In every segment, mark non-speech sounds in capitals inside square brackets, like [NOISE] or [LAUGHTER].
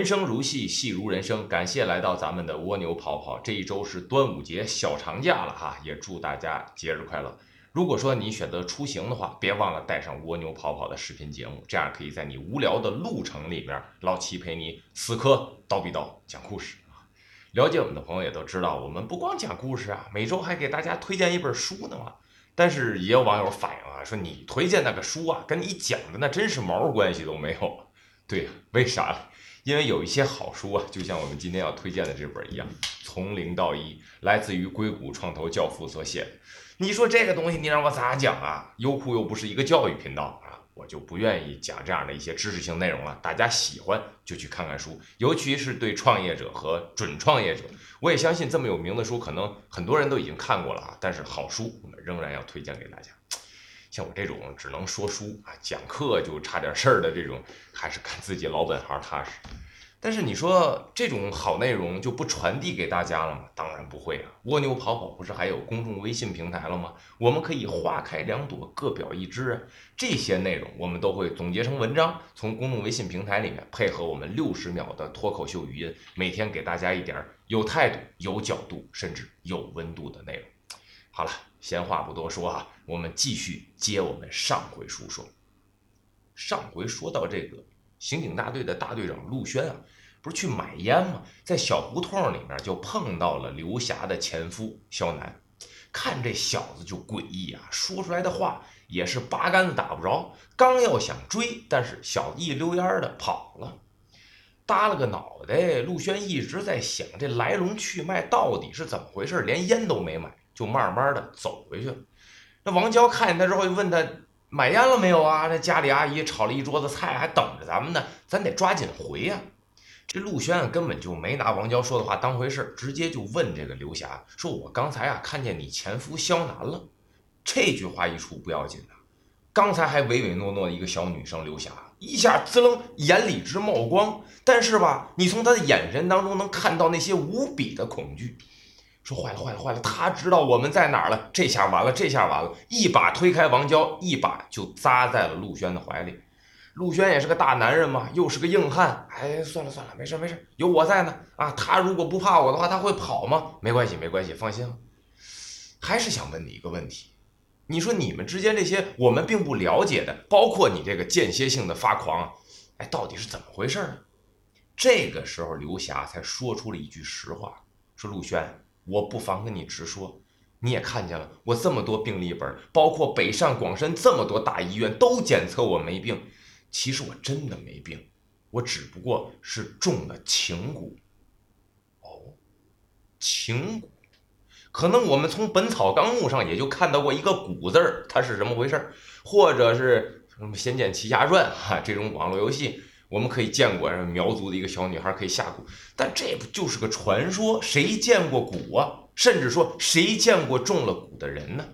人生如戏，戏如人生。感谢来到咱们的蜗牛跑跑，这一周是端午节小长假了哈，也祝大家节日快乐。如果说你选择出行的话，别忘了带上蜗牛跑跑的视频节目，这样可以在你无聊的路程里面，老齐陪你死磕叨逼叨讲故事啊。了解我们的朋友也都知道，我们不光讲故事啊，每周还给大家推荐一本书呢嘛。但是也有网友反映啊，说你推荐那个书啊，跟你讲的那真是毛关系都没有。对呀，为啥？因为有一些好书啊，就像我们今天要推荐的这本一样，从零到一，来自于硅谷创投教父所写的。你说这个东西，你让我咋讲啊？优酷又不是一个教育频道啊，我就不愿意讲这样的一些知识性内容了。大家喜欢就去看看书，尤其是对创业者和准创业者，我也相信这么有名的书，可能很多人都已经看过了啊。但是好书，我们仍然要推荐给大家。像我这种只能说书啊，讲课就差点事儿的这种，还是干自己老本行踏实。但是你说这种好内容就不传递给大家了吗？当然不会啊！蜗牛跑跑不是还有公众微信平台了吗？我们可以花开两朵，各表一枝啊！这些内容我们都会总结成文章，从公众微信平台里面配合我们六十秒的脱口秀语音，每天给大家一点有态度、有角度，甚至有温度的内容。好了，闲话不多说啊，我们继续接我们上回书说。上回说到这个刑警大队的大队长陆轩啊，不是去买烟吗？在小胡同里面就碰到了刘霞的前夫肖楠。看这小子就诡异啊，说出来的话也是八竿子打不着。刚要想追，但是小子一溜烟的跑了。耷了个脑袋，陆轩一直在想这来龙去脉到底是怎么回事，连烟都没买。就慢慢的走回去了。那王娇看见他之后，就问他买烟了没有啊？那家里阿姨炒了一桌子菜，还等着咱们呢，咱得抓紧回呀。这陆轩根本就没拿王娇说的话当回事，直接就问这个刘霞说：“我刚才啊看见你前夫肖楠了。”这句话一出不要紧的，刚才还唯唯诺诺的一个小女生刘霞，一下滋楞眼里直冒光。但是吧，你从她的眼神当中能看到那些无比的恐惧。说坏了坏了坏了，他知道我们在哪儿了，这下完了，这下完了，一把推开王娇，一把就扎在了陆轩的怀里。陆轩也是个大男人嘛，又是个硬汉，哎，算了算了，没事没事，有我在呢。啊，他如果不怕我的话，他会跑吗？没关系没关系，放心。还是想问你一个问题，你说你们之间这些我们并不了解的，包括你这个间歇性的发狂，哎，到底是怎么回事呢？这个时候，刘霞才说出了一句实话，说陆轩。我不妨跟你直说，你也看见了，我这么多病历本，包括北上广深这么多大医院都检测我没病，其实我真的没病，我只不过是中了情蛊。哦，情蛊，可能我们从《本草纲目》上也就看到过一个“蛊”字儿，它是什么回事？或者是什么《仙剑奇侠传》哈这种网络游戏。我们可以见过苗族的一个小女孩可以下蛊，但这不就是个传说？谁见过蛊啊？甚至说谁见过中了蛊的人呢？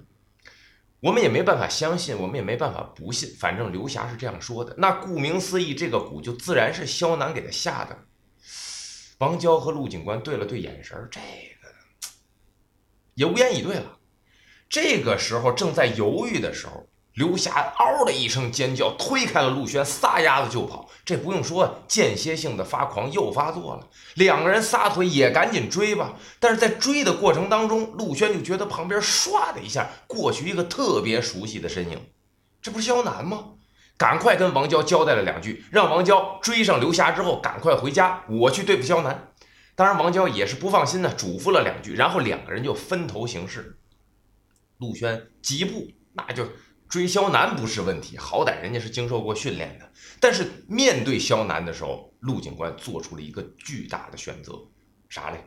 我们也没办法相信，我们也没办法不信。反正刘霞是这样说的。那顾名思义，这个蛊就自然是肖楠给他下的。王娇和陆警官对了对眼神，这个也无言以对了。这个时候正在犹豫的时候。刘霞嗷的一声尖叫，推开了陆轩，撒丫子就跑。这不用说，间歇性的发狂又发作了。两个人撒腿也赶紧追吧。但是在追的过程当中，陆轩就觉得旁边唰的一下过去一个特别熟悉的身影，这不是肖楠吗？赶快跟王娇交代了两句，让王娇追上刘霞之后赶快回家，我去对付肖楠。当然，王娇也是不放心的，嘱咐了两句，然后两个人就分头行事。陆轩急步，那就。追肖楠不是问题，好歹人家是经受过训练的。但是面对肖楠的时候，陆警官做出了一个巨大的选择，啥嘞？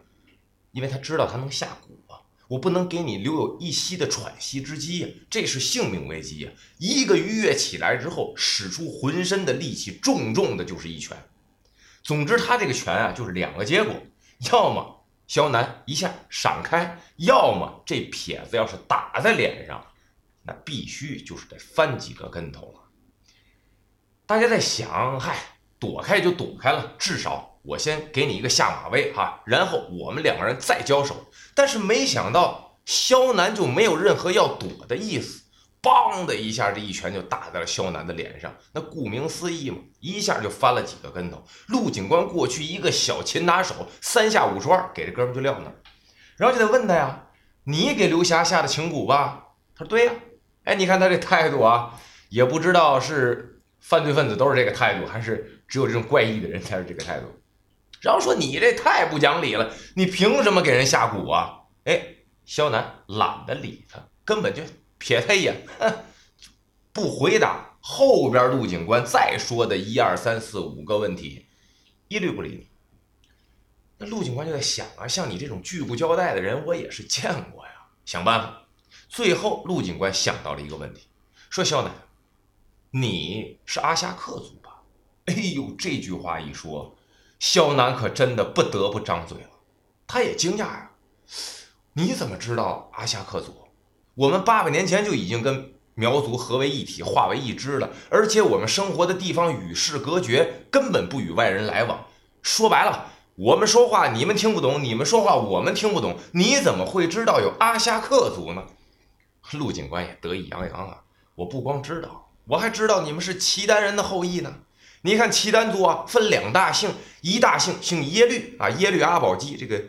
因为他知道他能下蛊啊，我不能给你留有一息的喘息之机呀，这是性命危机呀！一个鱼跃起来之后，使出浑身的力气，重重的就是一拳。总之，他这个拳啊，就是两个结果：要么肖楠一下闪开，要么这撇子要是打在脸上。那必须就是得翻几个跟头了。大家在想，嗨，躲开就躲开了，至少我先给你一个下马威哈，然后我们两个人再交手。但是没想到，肖楠就没有任何要躲的意思，梆的一下，这一拳就打在了肖楠的脸上。那顾名思义嘛，一下就翻了几个跟头。陆警官过去一个小擒拿手，三下五除二给这哥们就撂那儿，然后就得问他呀：“你给刘霞下的情蛊吧？”他说：“对呀。”哎，你看他这态度啊，也不知道是犯罪分子都是这个态度，还是只有这种怪异的人才是这个态度。然后说你这太不讲理了，你凭什么给人下蛊啊？哎，肖楠懒得理他，根本就。瞥他一眼，不回答。后边陆警官再说的一二三四五个问题，一律不理你。那陆警官就在想啊，像你这种拒不交代的人，我也是见过呀。想办法。最后，陆警官想到了一个问题，说：“肖楠，你是阿夏克族吧？” [LAUGHS] 哎呦，这句话一说，肖楠可真的不得不张嘴了。他也惊讶呀，你怎么知道阿夏克族？我们八百年前就已经跟苗族合为一体，化为一支了，而且我们生活的地方与世隔绝，根本不与外人来往。说白了，我们说话你们听不懂，你们说话我们听不懂。你怎么会知道有阿夏克族呢？陆警官也得意洋洋啊！我不光知道，我还知道你们是契丹人的后裔呢。你看契丹族啊，分两大姓，一大姓姓耶律啊，耶律阿保机这个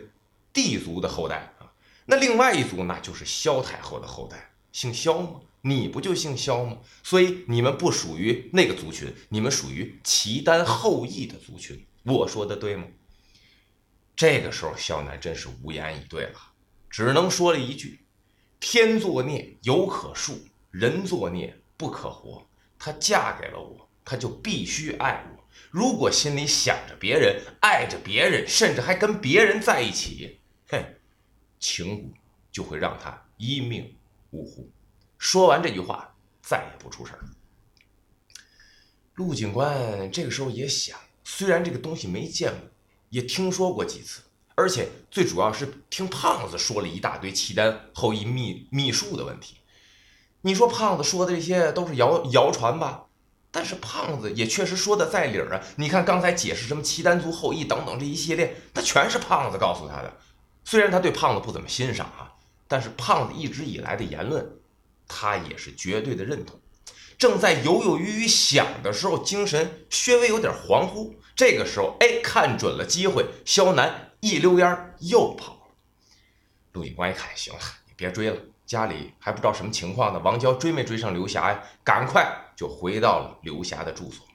帝族的后代啊。那另外一族那就是萧太后的后代，姓萧吗？你不就姓萧吗？所以你们不属于那个族群，你们属于契丹后裔的族群。我说的对吗？这个时候，萧楠真是无言以对了，只能说了一句：“天作孽犹可恕，人作孽不可活。”她嫁给了我，她就必须爱我。如果心里想着别人，爱着别人，甚至还跟别人在一起，哼！情蛊就会让他一命呜呼。说完这句话，再也不出声。陆警官这个时候也想，虽然这个东西没见过，也听说过几次，而且最主要是听胖子说了一大堆契丹后裔秘秘术的问题。你说胖子说的这些都是谣谣传吧？但是胖子也确实说的在理儿啊。你看刚才解释什么契丹族后裔等等这一系列，那全是胖子告诉他的。虽然他对胖子不怎么欣赏啊，但是胖子一直以来的言论，他也是绝对的认同。正在犹犹豫豫想的时候，精神稍微有点恍惚。这个时候，哎，看准了机会，肖楠一溜烟又跑了。陆警官一看，行了，你别追了，家里还不知道什么情况呢。王娇追没追上刘霞呀？赶快就回到了刘霞的住所。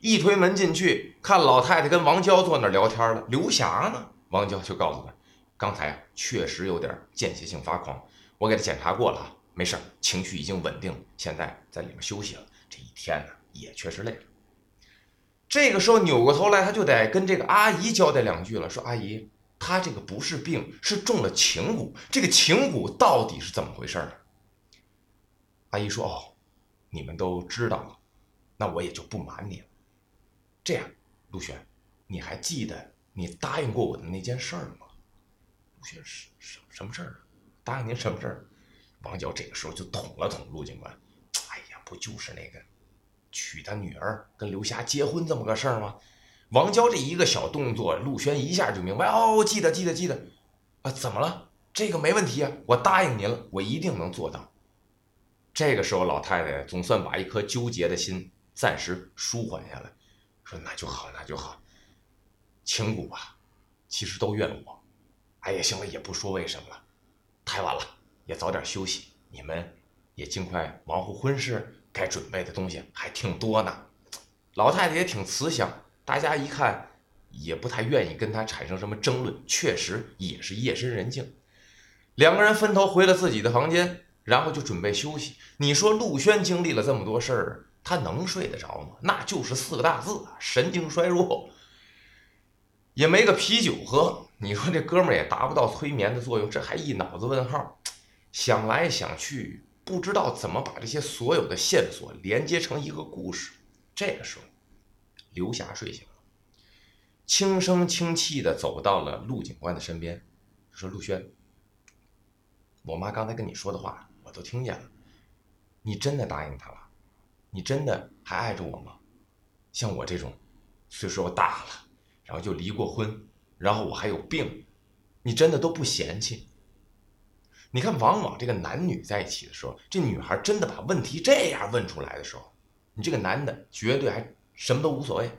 一推门进去，看老太太跟王娇坐那聊天了。刘霞呢？王娇就告诉他。刚才确实有点间歇性发狂，我给他检查过了啊，没事情绪已经稳定，现在在里面休息了。这一天呢，也确实累了。这个时候扭过头来，他就得跟这个阿姨交代两句了，说：“阿姨，他这个不是病，是中了情蛊。这个情蛊到底是怎么回事呢？”阿姨说：“哦，你们都知道了，那我也就不瞒你了。这样，陆璇，你还记得你答应过我的那件事儿吗？”什什什么事儿？答应您什么事儿？王娇这个时候就捅了捅陆警官。哎呀，不就是那个娶他女儿跟刘霞结婚这么个事儿吗？王娇这一个小动作，陆轩一下就明白。哦，记得记得记得。啊，怎么了？这个没问题啊，我答应您了，我一定能做到。这个时候，老太太总算把一颗纠结的心暂时舒缓下来，说：“那就好，那就好。情蛊吧，其实都怨我。”哎呀，行了，也不说为什么了，太晚了，也早点休息。你们也尽快忙活婚事，该准备的东西还挺多呢。老太太也挺慈祥，大家一看也不太愿意跟她产生什么争论。确实也是夜深人静，两个人分头回了自己的房间，然后就准备休息。你说陆轩经历了这么多事儿，他能睡得着吗？那就是四个大字：神经衰弱。也没个啤酒喝，你说这哥们儿也达不到催眠的作用，这还一脑子问号，想来想去，不知道怎么把这些所有的线索连接成一个故事。这个时候，刘霞睡醒了，轻声轻气的走到了陆警官的身边，说：“陆轩，我妈刚才跟你说的话我都听见了，你真的答应她了？你真的还爱着我吗？像我这种岁数大了。”然后就离过婚，然后我还有病，你真的都不嫌弃？你看，往往这个男女在一起的时候，这女孩真的把问题这样问出来的时候，你这个男的绝对还什么都无所谓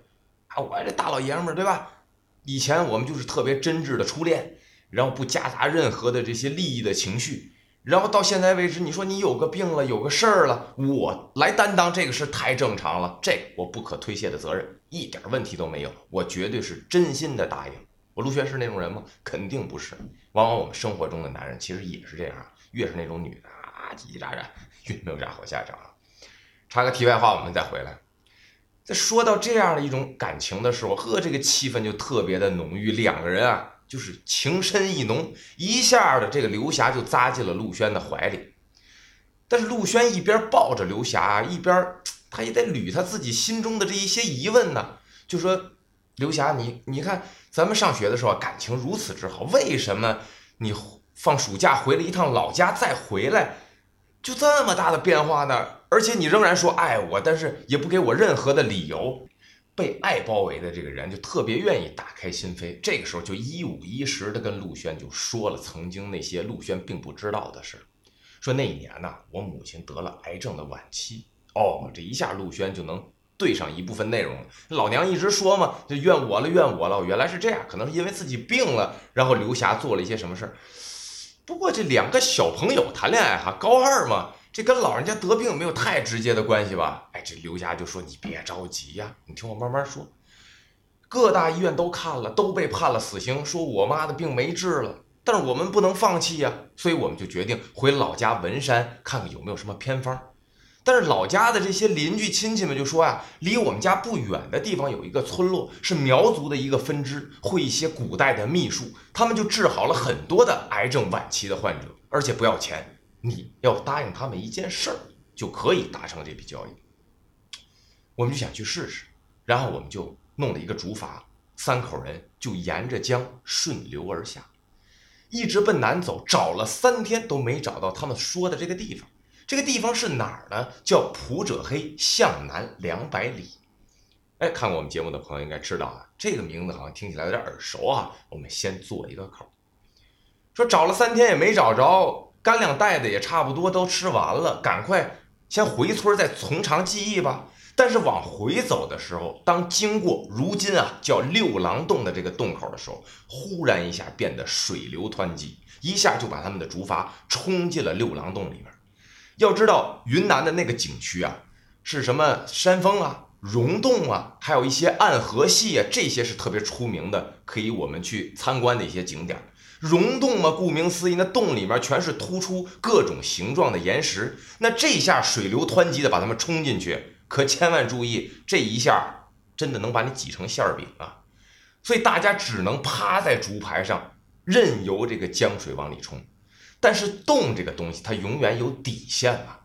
啊！我这大老爷们儿，对吧？以前我们就是特别真挚的初恋，然后不夹杂任何的这些利益的情绪，然后到现在为止，你说你有个病了，有个事儿了，我来担当这个事太正常了，这我不可推卸的责任，一点问题都没有，我绝对是真心的答应。我陆轩是那种人吗？肯定不是。往往我们生活中的男人其实也是这样，越是那种女的啊，叽叽喳喳，越没有啥好下场。插个题外话，我们再回来。在说到这样的一种感情的时候，呵，这个气氛就特别的浓郁，两个人啊，就是情深意浓，一下的这个刘霞就扎进了陆轩的怀里。但是陆轩一边抱着刘霞，一边他也得捋他自己心中的这一些疑问呢，就说。刘霞，你你看，咱们上学的时候感情如此之好，为什么你放暑假回了一趟老家再回来，就这么大的变化呢？而且你仍然说爱我，但是也不给我任何的理由。被爱包围的这个人就特别愿意打开心扉，这个时候就一五一十的跟陆轩就说了曾经那些陆轩并不知道的事，说那一年呢，我母亲得了癌症的晚期。哦，这一下陆轩就能。对上一部分内容，老娘一直说嘛，就怨我了，怨我了。原来是这样，可能是因为自己病了，然后刘霞做了一些什么事儿。不过这两个小朋友谈恋爱哈，高二嘛，这跟老人家得病没有太直接的关系吧？哎，这刘霞就说你别着急呀，你听我慢慢说。各大医院都看了，都被判了死刑，说我妈的病没治了，但是我们不能放弃呀，所以我们就决定回老家文山看看有没有什么偏方。但是老家的这些邻居亲戚们就说呀，离我们家不远的地方有一个村落，是苗族的一个分支，会一些古代的秘术，他们就治好了很多的癌症晚期的患者，而且不要钱，你要答应他们一件事儿，就可以达成这笔交易。我们就想去试试，然后我们就弄了一个竹筏，三口人就沿着江顺流而下，一直奔南走，找了三天都没找到他们说的这个地方。这个地方是哪儿呢？叫普者黑向南两百里。哎，看过我们节目的朋友应该知道啊，这个名字好像听起来有点耳熟啊。我们先做一个口，说找了三天也没找着，干粮带的也差不多都吃完了，赶快先回村再从长计议吧。但是往回走的时候，当经过如今啊叫六郎洞的这个洞口的时候，忽然一下变得水流湍急，一下就把他们的竹筏冲进了六郎洞里面。要知道云南的那个景区啊，是什么山峰啊、溶洞啊，还有一些暗河系啊，这些是特别出名的，可以我们去参观的一些景点。溶洞嘛，顾名思义，那洞里面全是突出各种形状的岩石。那这下水流湍急的把它们冲进去，可千万注意，这一下真的能把你挤成馅饼啊！所以大家只能趴在竹排上，任由这个江水往里冲。但是洞这个东西，它永远有底线嘛，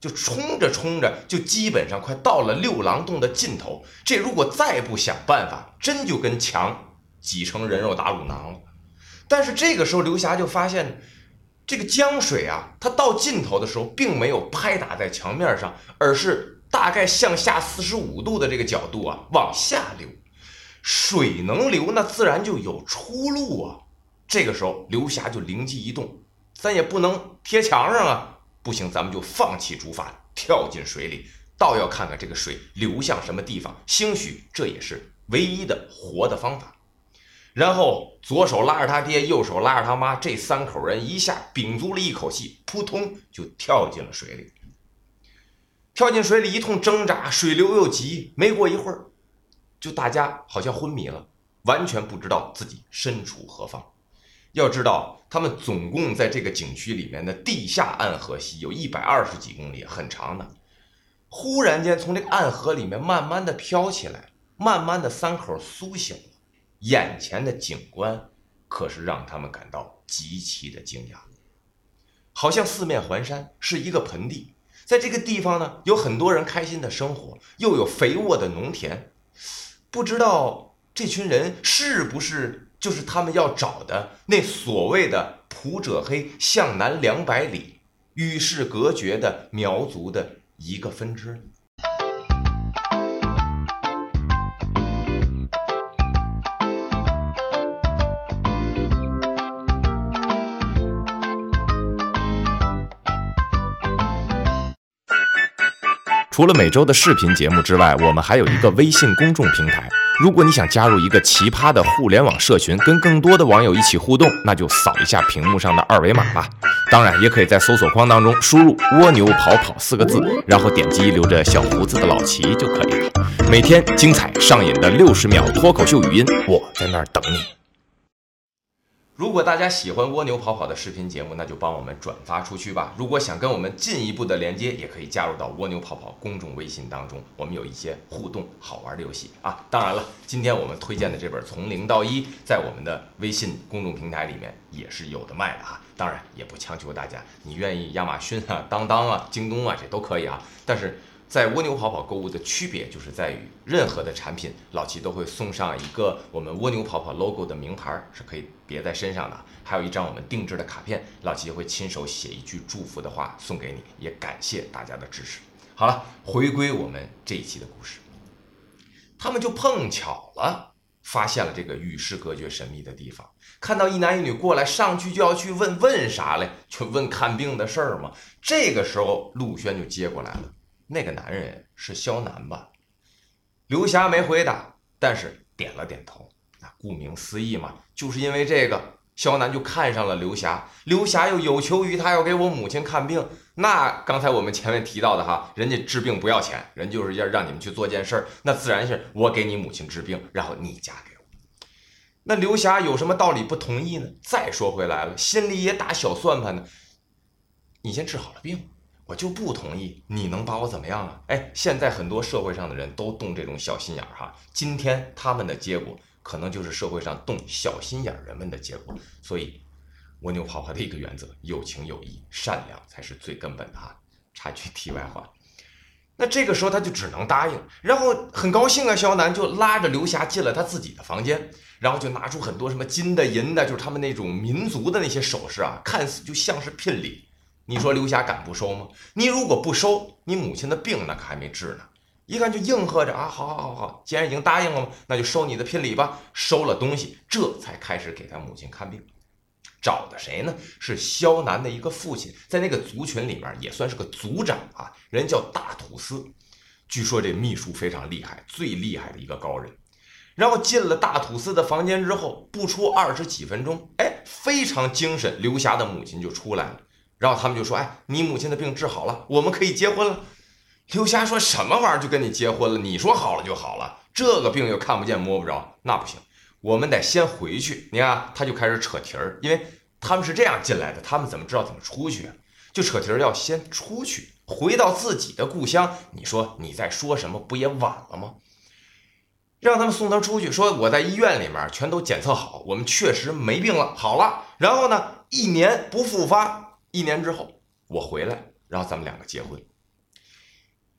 就冲着冲着，就基本上快到了六郎洞的尽头。这如果再不想办法，真就跟墙挤成人肉打卤囊了。但是这个时候，刘霞就发现，这个江水啊，它到尽头的时候，并没有拍打在墙面上，而是大概向下四十五度的这个角度啊往下流。水能流，那自然就有出路啊。这个时候，刘霞就灵机一动。咱也不能贴墙上啊！不行，咱们就放弃竹筏，跳进水里，倒要看看这个水流向什么地方。兴许这也是唯一的活的方法。然后左手拉着他爹，右手拉着他妈，这三口人一下屏足了一口气，扑通就跳进了水里。跳进水里一通挣扎，水流又急，没过一会儿，就大家好像昏迷了，完全不知道自己身处何方。要知道，他们总共在这个景区里面的地下暗河系有一百二十几公里，很长的。忽然间，从这个暗河里面慢慢的飘起来，慢慢的三口苏醒了，眼前的景观可是让他们感到极其的惊讶。好像四面环山，是一个盆地，在这个地方呢，有很多人开心的生活，又有肥沃的农田。不知道这群人是不是？就是他们要找的那所谓的普者黑向南两百里与世隔绝的苗族的一个分支。除了每周的视频节目之外我们还有一个微信公众平台如果你想加入一个奇葩的互联网社群，跟更多的网友一起互动，那就扫一下屏幕上的二维码吧。当然，也可以在搜索框当中输入“蜗牛跑跑”四个字，然后点击留着小胡子的老齐就可以了。每天精彩上瘾的六十秒脱口秀语音，我在那儿等你。如果大家喜欢蜗牛跑跑的视频节目，那就帮我们转发出去吧。如果想跟我们进一步的连接，也可以加入到蜗牛跑跑公众微信当中，我们有一些互动好玩的游戏啊。当然了，今天我们推荐的这本《从零到一》在我们的微信公众平台里面也是有的卖的啊。当然也不强求大家，你愿意亚马逊啊、当当啊、京东啊，这都可以啊。但是。在蜗牛跑跑购物的区别就是在于，任何的产品老齐都会送上一个我们蜗牛跑跑 logo 的名牌，是可以别在身上的，还有一张我们定制的卡片，老齐会亲手写一句祝福的话送给你，也感谢大家的支持。好了，回归我们这一期的故事，他们就碰巧了，发现了这个与世隔绝神秘的地方，看到一男一女过来，上去就要去问问啥嘞？就问看病的事儿嘛。这个时候陆轩就接过来了。那个男人是肖楠吧？刘霞没回答，但是点了点头。那顾名思义嘛，就是因为这个，肖楠就看上了刘霞。刘霞又有求于他，要给我母亲看病。那刚才我们前面提到的哈，人家治病不要钱，人就是要让你们去做件事儿。那自然是我给你母亲治病，然后你嫁给我。那刘霞有什么道理不同意呢？再说回来了，心里也打小算盘呢。你先治好了病。我就不同意，你能把我怎么样啊？哎，现在很多社会上的人都动这种小心眼儿哈。今天他们的结果，可能就是社会上动小心眼儿人们的结果。所以，蜗牛跑跑的一个原则：有情有义，善良才是最根本的哈。插句题外话，那这个时候他就只能答应，然后很高兴啊，肖楠就拉着刘霞进了他自己的房间，然后就拿出很多什么金的银的，就是他们那种民族的那些首饰啊，看似就像是聘礼。你说刘霞敢不收吗？你如果不收，你母亲的病那可还没治呢。一看就应和着啊，好好好好，既然已经答应了嘛，那就收你的聘礼吧。收了东西，这才开始给他母亲看病。找的谁呢？是萧南的一个父亲，在那个族群里面也算是个族长啊，人叫大土司。据说这秘书非常厉害，最厉害的一个高人。然后进了大土司的房间之后，不出二十几分钟，哎，非常精神，刘霞的母亲就出来了。然后他们就说：“哎，你母亲的病治好了，我们可以结婚了。”刘霞说什么玩意儿就跟你结婚了？你说好了就好了，这个病又看不见摸不着，那不行，我们得先回去。你看，他就开始扯题儿，因为他们是这样进来的，他们怎么知道怎么出去啊？就扯题儿，要先出去，回到自己的故乡。你说你在说什么？不也晚了吗？让他们送他出去，说我在医院里面全都检测好，我们确实没病了，好了。然后呢，一年不复发。一年之后我回来，然后咱们两个结婚。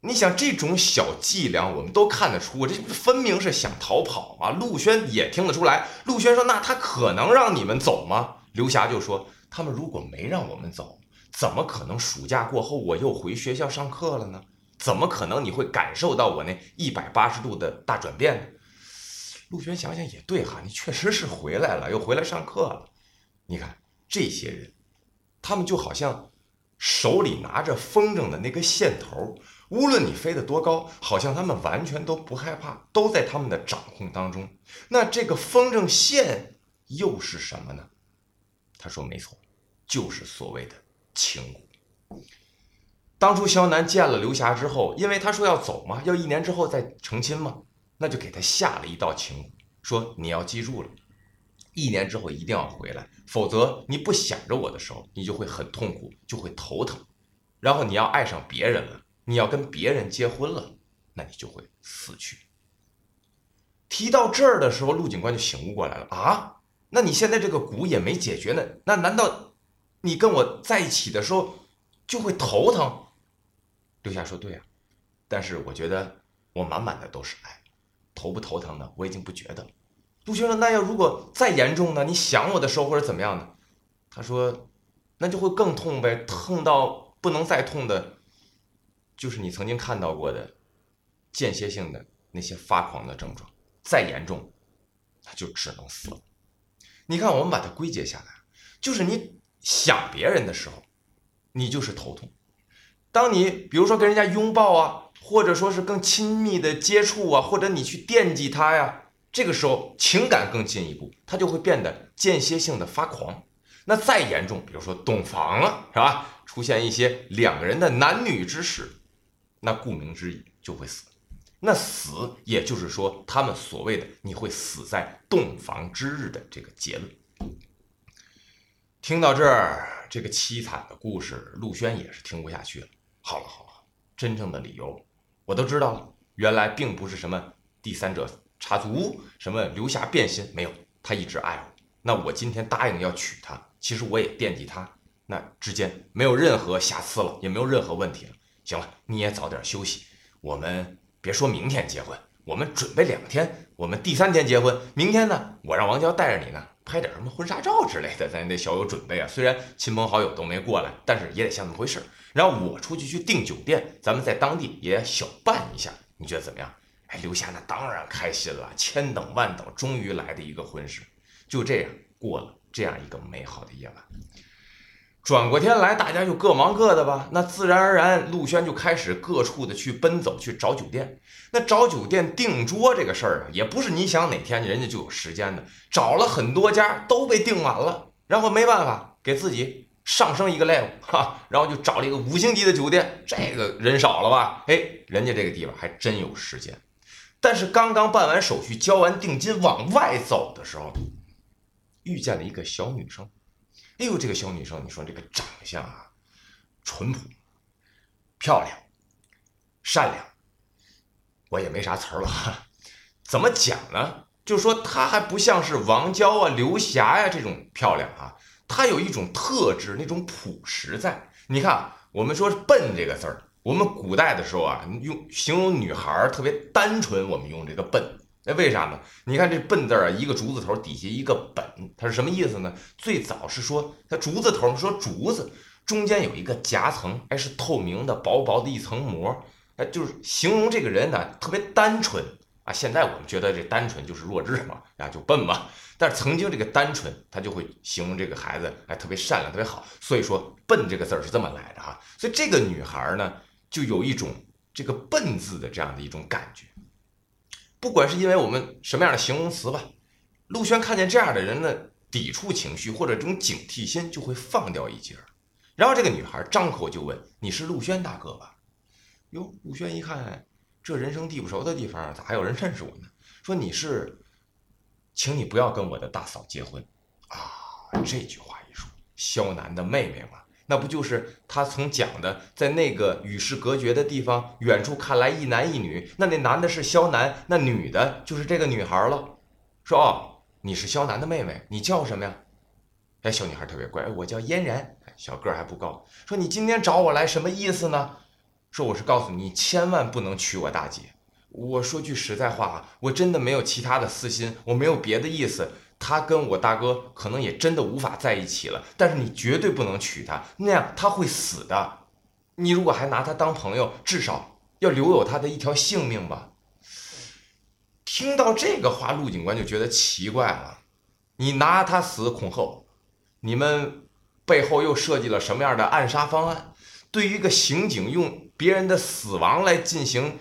你想这种小伎俩，我们都看得出，这分明是想逃跑嘛。陆轩也听得出来。陆轩说：“那他可能让你们走吗？”刘霞就说：“他们如果没让我们走，怎么可能暑假过后我又回学校上课了呢？怎么可能你会感受到我那一百八十度的大转变呢？”陆轩想想也对哈，你确实是回来了，又回来上课了。你看这些人。他们就好像手里拿着风筝的那个线头，无论你飞得多高，好像他们完全都不害怕，都在他们的掌控当中。那这个风筝线又是什么呢？他说：“没错，就是所谓的情蛊。当初肖楠见了刘霞之后，因为他说要走嘛，要一年之后再成亲嘛，那就给他下了一道情蛊，说你要记住了。”一年之后一定要回来，否则你不想着我的时候，你就会很痛苦，就会头疼。然后你要爱上别人了，你要跟别人结婚了，那你就会死去。提到这儿的时候，陆警官就醒悟过来了啊，那你现在这个蛊也没解决呢，那难道你跟我在一起的时候就会头疼？刘霞说：“对啊，但是我觉得我满满的都是爱，头不头疼的我已经不觉得了。”杜先生，那要如果再严重呢？你想我的时候或者怎么样呢？他说，那就会更痛呗，痛到不能再痛的，就是你曾经看到过的间歇性的那些发狂的症状。再严重，那就只能死了。你看，我们把它归结下来，就是你想别人的时候，你就是头痛；当你比如说跟人家拥抱啊，或者说是更亲密的接触啊，或者你去惦记他呀，这个时候情感更进一步，他就会变得间歇性的发狂。那再严重，比如说洞房了，是吧？出现一些两个人的男女之事，那顾名思义就会死。那死，也就是说他们所谓的你会死在洞房之日的这个结论。听到这儿，这个凄惨的故事，陆轩也是听不下去了。好了好了，真正的理由我都知道了，原来并不是什么第三者插足，什么留下变心，没有，他一直爱我。那我今天答应要娶她，其实我也惦记她，那之间没有任何瑕疵了，也没有任何问题了。行了，你也早点休息，我们别说明天结婚，我们准备两天，我们第三天结婚。明天呢，我让王娇带着你呢。拍点什么婚纱照之类的，咱得小有准备啊。虽然亲朋好友都没过来，但是也得像那么回事。然后我出去去订酒店，咱们在当地也小办一下，你觉得怎么样？哎，刘霞那当然开心了，千等万等，终于来的一个婚事，就这样过了这样一个美好的夜晚。转过天来，大家就各忙各的吧。那自然而然，陆轩就开始各处的去奔走，去找酒店。那找酒店订桌这个事儿啊，也不是你想哪天人家就有时间的。找了很多家都被订满了，然后没办法给自己上升一个 level 哈，然后就找了一个五星级的酒店。这个人少了吧？哎，人家这个地方还真有时间。但是刚刚办完手续、交完定金往外走的时候，遇见了一个小女生。哎呦，这个小女生，你说这个长相啊，淳朴、漂亮、善良，我也没啥词儿了。[LAUGHS] 怎么讲呢？就说她还不像是王娇啊、刘霞呀这种漂亮啊，她有一种特质，那种朴实在。你看，我们说“笨”这个字儿，我们古代的时候啊，用形容女孩特别单纯，我们用这个“笨”。那为啥呢？你看这“笨”字啊，一个竹字头底下一个“本”，它是什么意思呢？最早是说它竹字头，说竹子中间有一个夹层，哎，是透明的、薄薄的一层膜，哎，就是形容这个人呢特别单纯啊。现在我们觉得这单纯就是弱智嘛，啊，就笨嘛。[LAUGHS] 但是曾经这个单纯，他就会形容这个孩子哎特别善良、特别好。所以说“笨”这个字儿是这么来的哈。所以这个女孩呢，就有一种这个“笨”字的这样的一种感觉。不管是因为我们什么样的形容词吧，陆轩看见这样的人的抵触情绪或者这种警惕心就会放掉一截儿。然后这个女孩张口就问：“你是陆轩大哥吧？”哟，陆轩一看，这人生地不熟的地方，咋还有人认识我呢？说你是，请你不要跟我的大嫂结婚啊！这句话一说，萧楠的妹妹嘛。那不就是他从讲的，在那个与世隔绝的地方，远处看来一男一女，那那男的是肖楠，那女的就是这个女孩了。说哦，你是肖楠的妹妹，你叫什么呀？哎，小女孩特别乖，我叫嫣然，小个儿还不高。说你今天找我来什么意思呢？说我是告诉你，千万不能娶我大姐。我说句实在话啊，我真的没有其他的私心，我没有别的意思。他跟我大哥可能也真的无法在一起了，但是你绝对不能娶她，那样他会死的。你如果还拿她当朋友，至少要留有她的一条性命吧。听到这个话，陆警官就觉得奇怪了。你拿他死恐吓，你们背后又设计了什么样的暗杀方案？对于一个刑警用别人的死亡来进行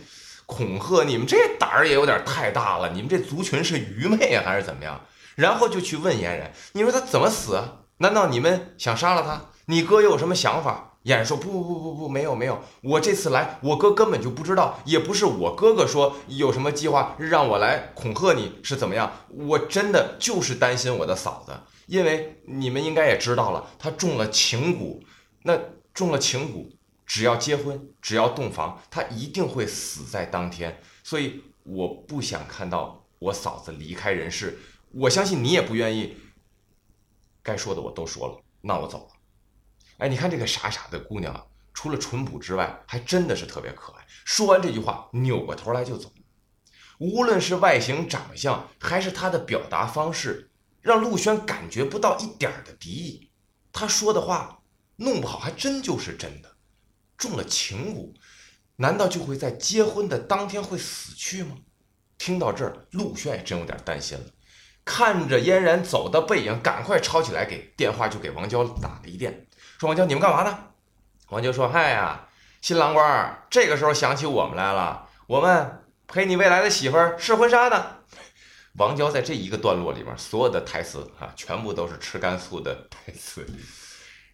恐吓，你们这胆儿也有点太大了。你们这族群是愚昧啊，还是怎么样？然后就去问嫣然，你说他怎么死？难道你们想杀了他？你哥又有什么想法？嫣然说不不不不不，没有没有，我这次来，我哥根本就不知道，也不是我哥哥说有什么计划让我来恐吓你，是怎么样？我真的就是担心我的嫂子，因为你们应该也知道了，她中了情蛊，那中了情蛊，只要结婚，只要洞房，她一定会死在当天，所以我不想看到我嫂子离开人世。我相信你也不愿意。该说的我都说了，那我走了。哎，你看这个傻傻的姑娘啊，除了淳朴之外，还真的是特别可爱。说完这句话，扭过头来就走。无论是外形长相，还是她的表达方式，让陆轩感觉不到一点的敌意。她说的话，弄不好还真就是真的。中了情蛊，难道就会在结婚的当天会死去吗？听到这儿，陆轩也真有点担心了。看着嫣然走的背影，赶快抄起来给电话，就给王娇打了一电，说：“王娇，你们干嘛呢？”王娇说：“嗨呀，新郎官这个时候想起我们来了，我们陪你未来的媳妇儿试婚纱呢。王娇在这一个段落里面，所有的台词啊，全部都是吃干醋的台词。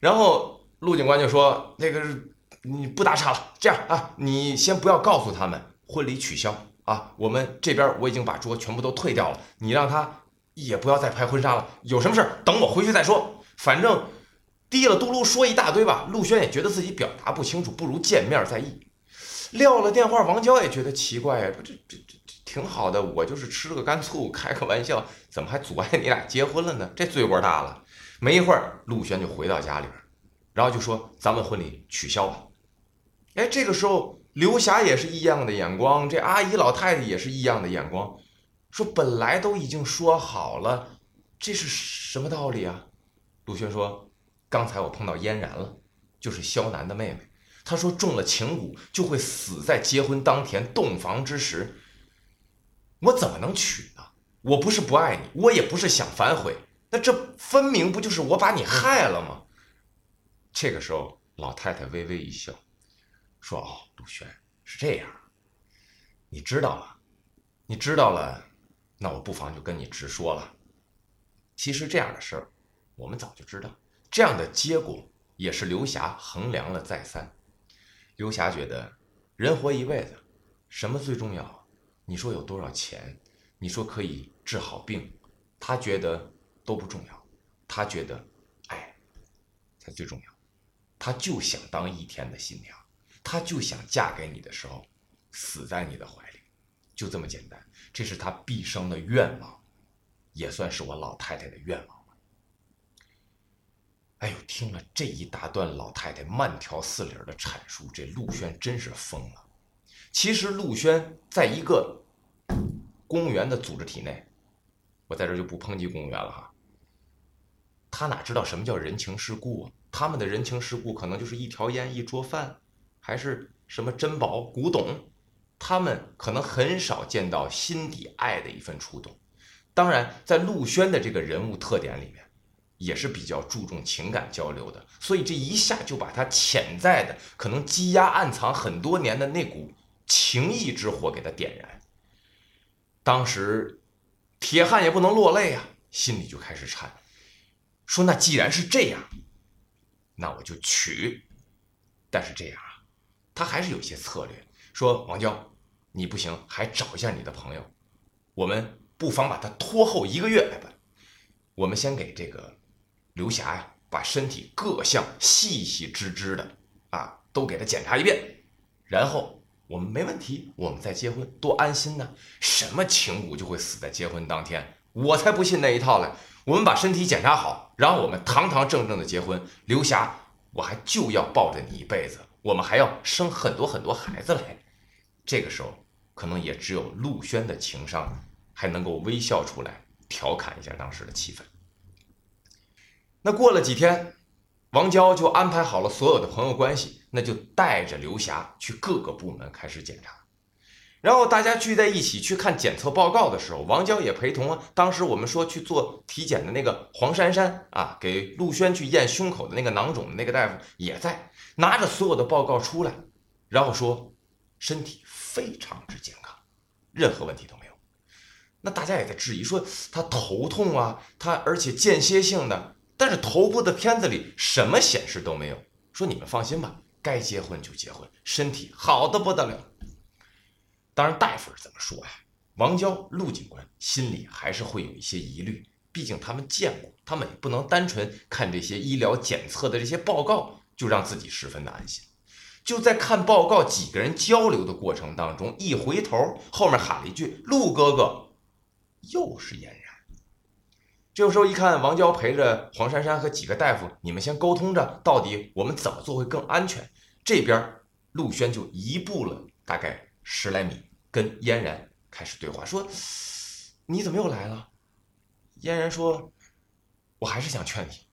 然后陆警官就说：“那个你不打岔了，这样啊，你先不要告诉他们婚礼取消啊，我们这边我已经把桌全部都退掉了，你让他也不要再拍婚纱了。有什么事儿等我回去再说。反正滴了嘟噜说一大堆吧。陆轩也觉得自己表达不清楚，不如见面再议。撂了电话，王娇也觉得奇怪呀，这这这这。”挺好的，我就是吃个干醋，开个玩笑，怎么还阻碍你俩结婚了呢？这罪过大了。没一会儿，陆轩就回到家里边，然后就说：“咱们婚礼取消吧。”哎，这个时候刘霞也是异样的眼光，这阿姨老太太也是异样的眼光，说：“本来都已经说好了，这是什么道理啊？”陆轩说：“刚才我碰到嫣然了，就是萧楠的妹妹，她说中了情蛊就会死在结婚当天洞房之时。”我怎么能娶呢？我不是不爱你，我也不是想反悔，那这分明不就是我把你害了吗？这个时候，老太太微微一笑，说：“哦，陆轩是这样，你知道了，你知道了，那我不妨就跟你直说了。其实这样的事儿，我们早就知道，这样的结果也是刘霞衡量了再三。刘霞觉得，人活一辈子，什么最重要？”你说有多少钱？你说可以治好病，他觉得都不重要，他觉得爱才最重要。他就想当一天的新娘，他就想嫁给你的时候死在你的怀里，就这么简单。这是他毕生的愿望，也算是我老太太的愿望了。哎呦，听了这一大段老太太慢条斯理的阐述，这陆轩真是疯了。其实陆轩在一个公务员的组织体内，我在这就不抨击公务员了哈。他哪知道什么叫人情世故啊？他们的人情世故可能就是一条烟、一桌饭，还是什么珍宝、古董。他们可能很少见到心底爱的一份触动。当然，在陆轩的这个人物特点里面，也是比较注重情感交流的。所以这一下就把他潜在的、可能积压暗藏很多年的那股。情谊之火给他点燃，当时铁汉也不能落泪啊，心里就开始颤，说：“那既然是这样，那我就娶。但是这样啊，他还是有些策略。说王娇，你不行，还找一下你的朋友，我们不妨把他拖后一个月来办。我们先给这个刘霞呀，把身体各项细细致致的啊，都给他检查一遍，然后。”我们没问题，我们再结婚多安心呢。什么情蛊就会死在结婚当天？我才不信那一套嘞！我们把身体检查好，然后我们堂堂正正的结婚。刘霞，我还就要抱着你一辈子，我们还要生很多很多孩子嘞。这个时候，可能也只有陆轩的情商还能够微笑出来，调侃一下当时的气氛。那过了几天。王娇就安排好了所有的朋友关系，那就带着刘霞去各个部门开始检查。然后大家聚在一起去看检测报告的时候，王娇也陪同啊。当时我们说去做体检的那个黄珊珊啊，给陆轩去验胸口的那个囊肿的那个大夫也在，拿着所有的报告出来，然后说身体非常之健康，任何问题都没有。那大家也在质疑说他头痛啊，他而且间歇性的。但是头部的片子里什么显示都没有，说你们放心吧，该结婚就结婚，身体好的不得了。当然，大夫是怎么说呀？王娇、陆警官心里还是会有一些疑虑，毕竟他们见过，他们也不能单纯看这些医疗检测的这些报告就让自己十分的安心。就在看报告、几个人交流的过程当中，一回头，后面喊了一句：“陆哥哥，又是嫣然。”这个时候一看，王娇陪着黄珊珊和几个大夫，你们先沟通着，到底我们怎么做会更安全？这边陆轩就移步了大概十来米，跟嫣然开始对话，说：“你怎么又来了？”嫣然说：“我还是想劝你，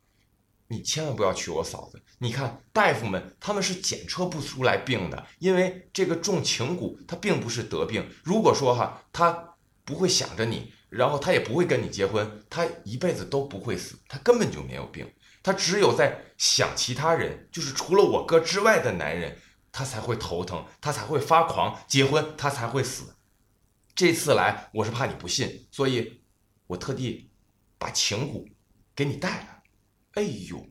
你千万不要娶我嫂子。你看大夫们他们是检测不出来病的，因为这个重情蛊，他并不是得病。如果说哈，他不会想着你。”然后他也不会跟你结婚，他一辈子都不会死，他根本就没有病，他只有在想其他人，就是除了我哥之外的男人，他才会头疼，他才会发狂；结婚，他才会死。这次来，我是怕你不信，所以，我特地把情蛊给你带来。哎呦，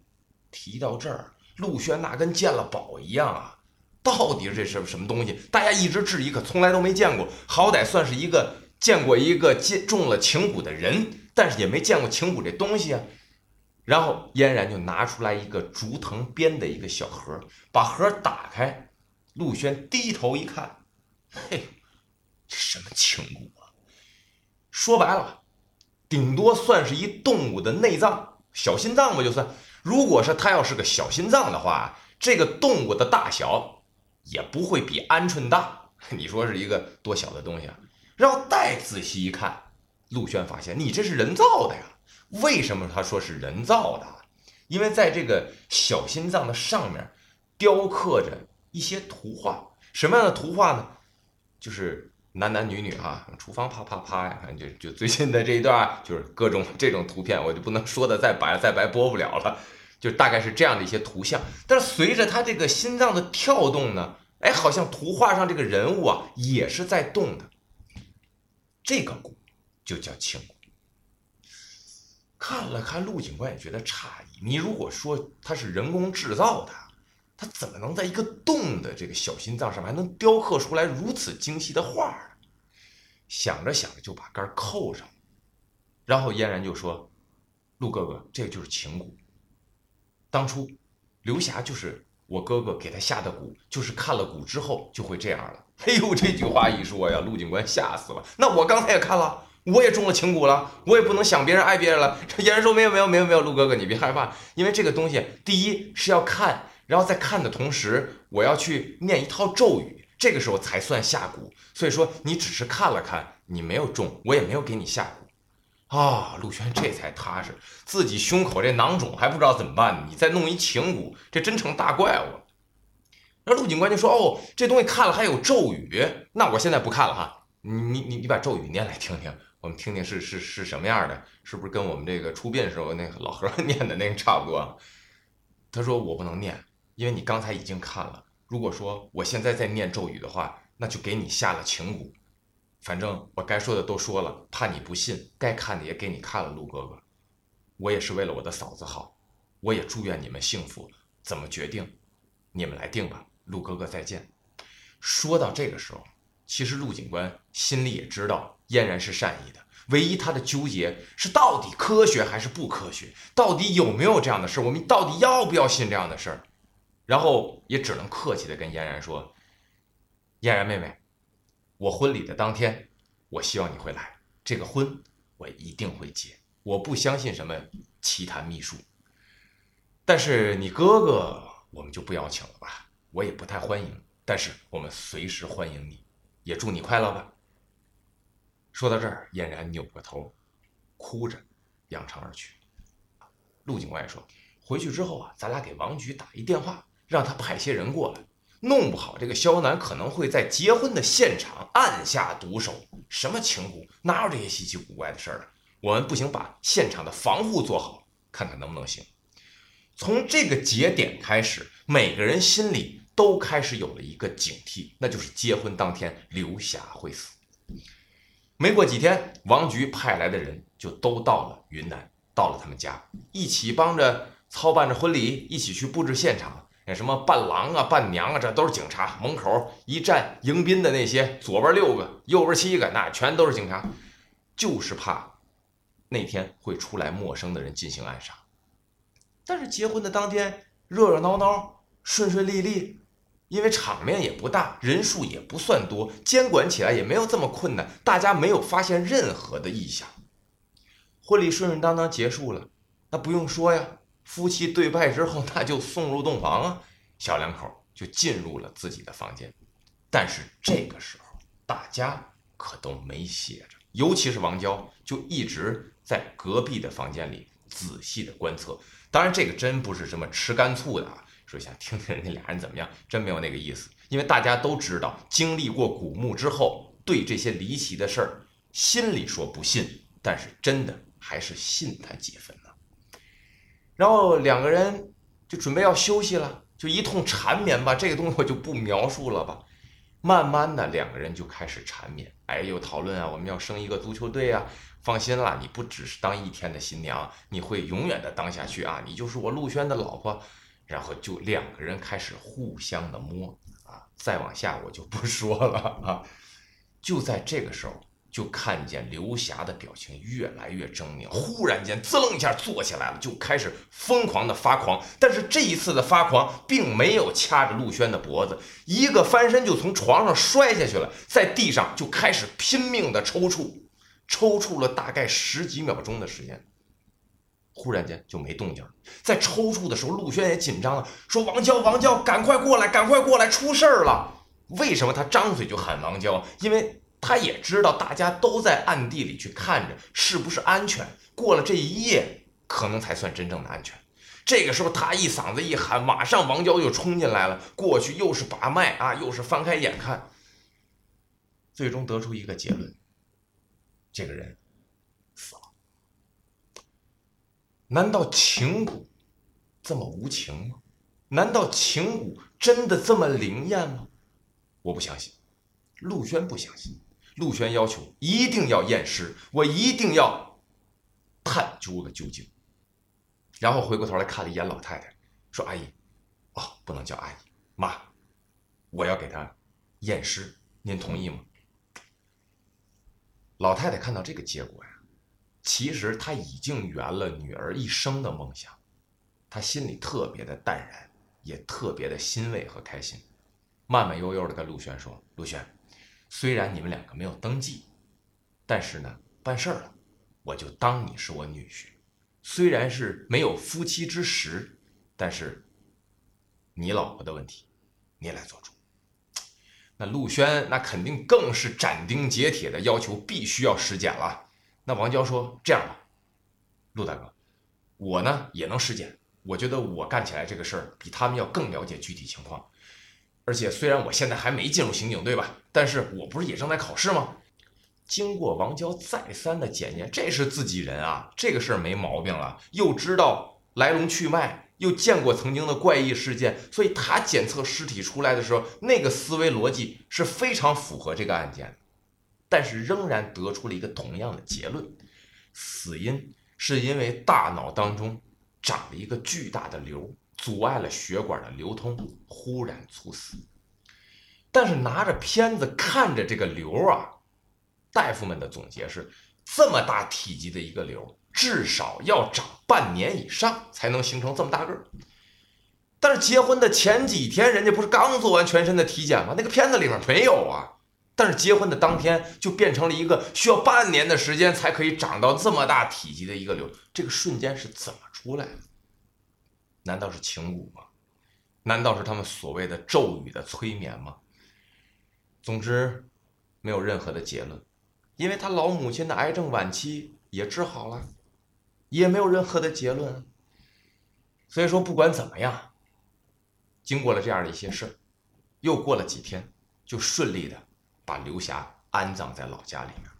提到这儿，陆轩那跟见了宝一样啊！到底这是什么东西？大家一直质疑，可从来都没见过。好歹算是一个见过一个接中了情蛊的人，但是也没见过情蛊这东西啊。然后嫣然就拿出来一个竹藤编的一个小盒，把盒打开。陆轩低头一看，嘿，这什么情蛊啊？说白了，顶多算是一动物的内脏，小心脏吧，就算。如果是它要是个小心脏的话，这个动物的大小也不会比鹌鹑大。[LAUGHS] 你说是一个多小的东西啊？然后再仔细一看，陆轩发现，你这是人造的呀。为什么他说是人造的？因为在这个小心脏的上面雕刻着一些图画。什么样的图画呢？就是男男女女啊，厨房啪啪啪呀，就就最近的这一段，就是各种这种图片，我就不能说的再白再白播不了了。就大概是这样的一些图像。但是随着他这个心脏的跳动呢，哎，好像图画上这个人物啊也是在动的。这个鼓就叫情蛊。看了看陆警官也觉得诧异，你如果说它是人工制造的，他怎么能在一个动的这个小心脏上面还能雕刻出来如此精细的画呢？想着想着就把杆扣上，然后嫣然就说：“陆哥哥，这就是情蛊。当初刘霞就是我哥哥给他下的蛊，就是看了蛊之后就会这样了。”哎呦，这句话一说呀，陆警官吓死了。那我刚才也看了。我也中了情蛊了，我也不能想别人爱别人了。这嫣然说没有没有没有没有，陆哥哥你别害怕，因为这个东西，第一是要看，然后在看的同时，我要去念一套咒语，这个时候才算下蛊。所以说你只是看了看，你没有中，我也没有给你下蛊啊。陆轩这才踏实，自己胸口这囊肿还不知道怎么办呢，你再弄一情蛊，这真成大怪物了。那陆警官就说哦，这东西看了还有咒语，那我现在不看了哈，你你你你把咒语念来听听。我们听听是是是什么样的？是不是跟我们这个出殡时候那个老和尚 [LAUGHS] 念的那个差不多？他说我不能念，因为你刚才已经看了。如果说我现在在念咒语的话，那就给你下了情蛊。反正我该说的都说了，怕你不信，该看的也给你看了。陆哥哥，我也是为了我的嫂子好，我也祝愿你们幸福。怎么决定？你们来定吧。陆哥哥再见。说到这个时候。其实陆警官心里也知道嫣然是善意的，唯一他的纠结是到底科学还是不科学，到底有没有这样的事儿，我们到底要不要信这样的事儿？然后也只能客气的跟嫣然说：“嫣然妹妹，我婚礼的当天，我希望你会来，这个婚我一定会结。我不相信什么奇谈秘术，但是你哥哥我们就不邀请了吧，我也不太欢迎，但是我们随时欢迎你。”也祝你快乐吧。说到这儿，嫣然扭过头，哭着扬长而去。陆警官也说：“回去之后啊，咱俩给王局打一电话，让他派些人过来。弄不好这个肖楠可能会在结婚的现场暗下毒手。什么情蛊，哪有这些稀奇古怪的事儿啊？我们不行，把现场的防护做好，看看能不能行。从这个节点开始，每个人心里……”都开始有了一个警惕，那就是结婚当天刘霞会死。没过几天，王局派来的人就都到了云南，到了他们家，一起帮着操办着婚礼，一起去布置现场。什么伴郎啊、伴娘啊，这都是警察。门口一站迎宾的那些，左边六个，右边七个，那全都是警察，就是怕那天会出来陌生的人进行暗杀。但是结婚的当天，热热闹闹，顺顺利利。因为场面也不大，人数也不算多，监管起来也没有这么困难，大家没有发现任何的异象。婚礼顺顺当当结束了，那不用说呀，夫妻对拜之后，那就送入洞房啊，小两口就进入了自己的房间。但是这个时候，大家可都没歇着，尤其是王娇，就一直在隔壁的房间里仔细的观测。当然，这个真不是什么吃干醋的啊。说想听听人家俩人怎么样，真没有那个意思。因为大家都知道，经历过古墓之后，对这些离奇的事儿，心里说不信，但是真的还是信他几分。然后两个人就准备要休息了，就一通缠绵吧。这个东西我就不描述了吧。慢慢的，两个人就开始缠绵，哎，又讨论啊，我们要生一个足球队啊。放心啦，你不只是当一天的新娘，你会永远的当下去啊！你就是我陆轩的老婆。然后就两个人开始互相的摸啊，再往下我就不说了啊。就在这个时候，就看见刘霞的表情越来越狰狞，忽然间滋楞一下坐起来了，就开始疯狂的发狂。但是这一次的发狂并没有掐着陆轩的脖子，一个翻身就从床上摔下去了，在地上就开始拼命的抽搐。抽搐了大概十几秒钟的时间，忽然间就没动静了。在抽搐的时候，陆轩也紧张了，说：“王娇，王娇，赶快过来，赶快过来，出事儿了！”为什么他张嘴就喊王娇？因为他也知道大家都在暗地里去看着是不是安全。过了这一夜，可能才算真正的安全。这个时候，他一嗓子一喊，马上王娇就冲进来了，过去又是把脉啊，又是翻开眼看，最终得出一个结论。这个人死了，难道情蛊这么无情吗？难道情蛊真的这么灵验吗？我不相信，陆轩不相信。陆轩要求一定要验尸，我一定要探究个究竟。然后回过头来看了一眼老太太，说：“阿姨，哦，不能叫阿姨，妈，我要给他验尸，您同意吗？”老太太看到这个结果呀，其实她已经圆了女儿一生的梦想，她心里特别的淡然，也特别的欣慰和开心，慢慢悠悠的跟陆轩说：“陆轩，虽然你们两个没有登记，但是呢，办事儿了，我就当你是我女婿。虽然是没有夫妻之实，但是你老婆的问题，你来做主。”那陆轩那肯定更是斩钉截铁的要求，必须要尸检了。那王娇说：“这样吧，陆大哥，我呢也能尸检。我觉得我干起来这个事儿比他们要更了解具体情况。而且虽然我现在还没进入刑警队吧，但是我不是也正在考试吗？经过王娇再三的检验，这是自己人啊，这个事儿没毛病了。又知道来龙去脉。”又见过曾经的怪异事件，所以他检测尸体出来的时候，那个思维逻辑是非常符合这个案件的，但是仍然得出了一个同样的结论：死因是因为大脑当中长了一个巨大的瘤，阻碍了血管的流通，忽然猝死。但是拿着片子看着这个瘤啊，大夫们的总结是：这么大体积的一个瘤。至少要长半年以上才能形成这么大个儿。但是结婚的前几天，人家不是刚做完全身的体检吗？那个片子里面没有啊。但是结婚的当天就变成了一个需要半年的时间才可以长到这么大体积的一个瘤。这个瞬间是怎么出来的？难道是情蛊吗？难道是他们所谓的咒语的催眠吗？总之，没有任何的结论，因为他老母亲的癌症晚期也治好了。也没有任何的结论，所以说不管怎么样，经过了这样的一些事儿，又过了几天，就顺利的把刘霞安葬在老家里面，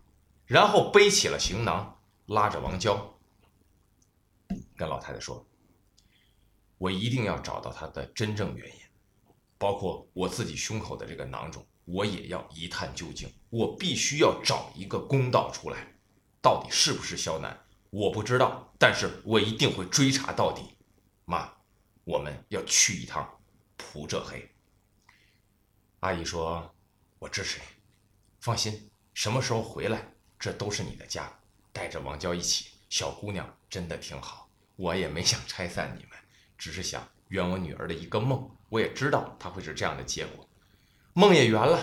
然后背起了行囊，拉着王娇，跟老太太说：“我一定要找到他的真正原因，包括我自己胸口的这个囊肿，我也要一探究竟，我必须要找一个公道出来，到底是不是肖楠。”我不知道，但是我一定会追查到底。妈，我们要去一趟蒲浙黑。阿姨说：“我支持你，放心，什么时候回来，这都是你的家。带着王娇一起，小姑娘真的挺好。我也没想拆散你们，只是想圆我女儿的一个梦。我也知道她会是这样的结果，梦也圆了。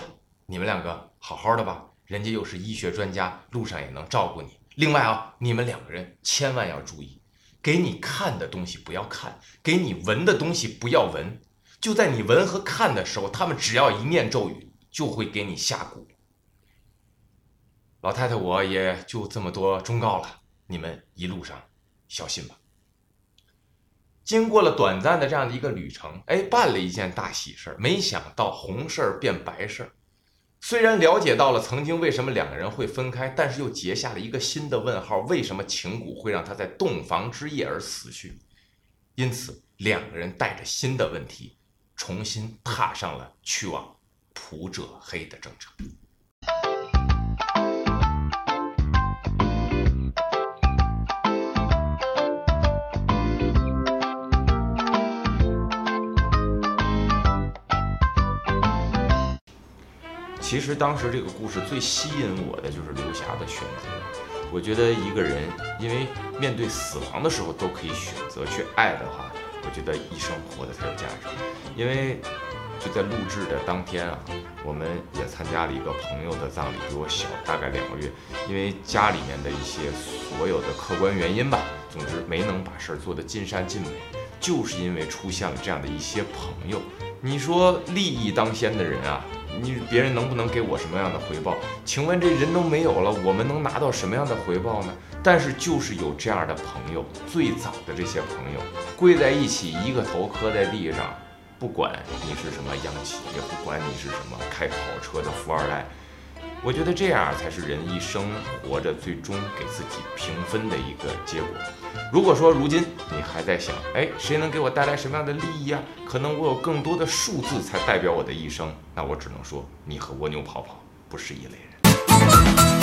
你们两个好好的吧，人家又是医学专家，路上也能照顾你。”另外啊，你们两个人千万要注意，给你看的东西不要看，给你闻的东西不要闻。就在你闻和看的时候，他们只要一念咒语，就会给你下蛊。老太太，我也就这么多忠告了，你们一路上小心吧。经过了短暂的这样的一个旅程，哎，办了一件大喜事儿，没想到红事儿变白事儿。虽然了解到了曾经为什么两个人会分开，但是又结下了一个新的问号：为什么情蛊会让他在洞房之夜而死去？因此，两个人带着新的问题重新踏上了去往普者黑的征程。其实当时这个故事最吸引我的就是刘霞的选择。我觉得一个人因为面对死亡的时候都可以选择去爱的话，我觉得一生活的才有价值。因为就在录制的当天啊，我们也参加了一个朋友的葬礼，比我小大概两个月。因为家里面的一些所有的客观原因吧，总之没能把事儿做得尽善尽美，就是因为出现了这样的一些朋友。你说利益当先的人啊？你别人能不能给我什么样的回报？请问这人都没有了，我们能拿到什么样的回报呢？但是就是有这样的朋友，最早的这些朋友跪在一起，一个头磕在地上，不管你是什么央企，也不管你是什么开跑车的富二代。我觉得这样才是人一生活着最终给自己评分的一个结果。如果说如今你还在想，哎，谁能给我带来什么样的利益啊？可能我有更多的数字才代表我的一生，那我只能说，你和蜗牛跑跑不是一类人。